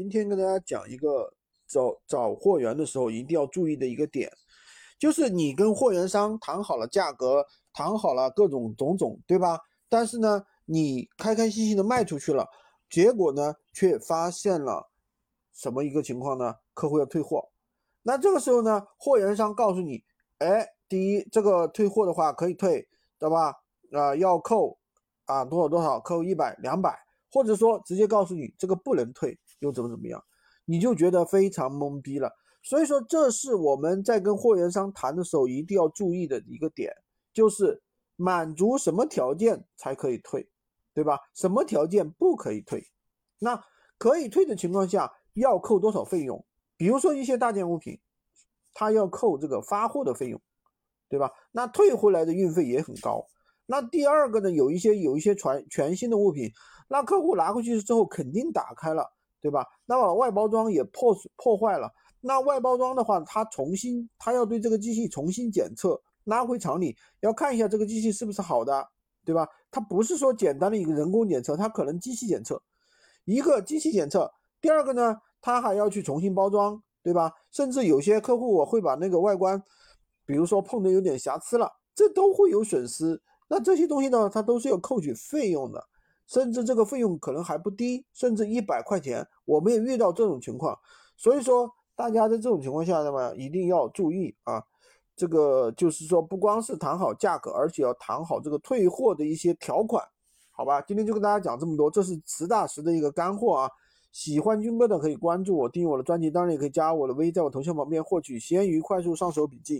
今天跟大家讲一个找找货源的时候一定要注意的一个点，就是你跟货源商谈好了价格，谈好了各种种种，对吧？但是呢，你开开心心的卖出去了，结果呢，却发现了什么一个情况呢？客户要退货，那这个时候呢，货源商告诉你，哎，第一，这个退货的话可以退，对吧？啊，要扣啊多少多少，扣一百两百。或者说直接告诉你这个不能退又怎么怎么样，你就觉得非常懵逼了。所以说这是我们在跟货源商谈的时候一定要注意的一个点，就是满足什么条件才可以退，对吧？什么条件不可以退？那可以退的情况下要扣多少费用？比如说一些大件物品，它要扣这个发货的费用，对吧？那退回来的运费也很高。那第二个呢，有一些有一些全全新的物品，那客户拿回去之后肯定打开了，对吧？那么外包装也破破坏了，那外包装的话，他重新他要对这个机器重新检测，拉回厂里要看一下这个机器是不是好的，对吧？它不是说简单的一个人工检测，它可能机器检测，一个机器检测，第二个呢，他还要去重新包装，对吧？甚至有些客户我会把那个外观，比如说碰的有点瑕疵了，这都会有损失。那这些东西呢，它都是要扣取费用的，甚至这个费用可能还不低，甚至一百块钱，我们也遇到这种情况。所以说，大家在这种情况下，那么一定要注意啊，这个就是说，不光是谈好价格，而且要谈好这个退货的一些条款，好吧？今天就跟大家讲这么多，这是实打实的一个干货啊！喜欢军哥的可以关注我，订阅我的专辑，当然也可以加我的微，在我头像旁边获取闲鱼快速上手笔记。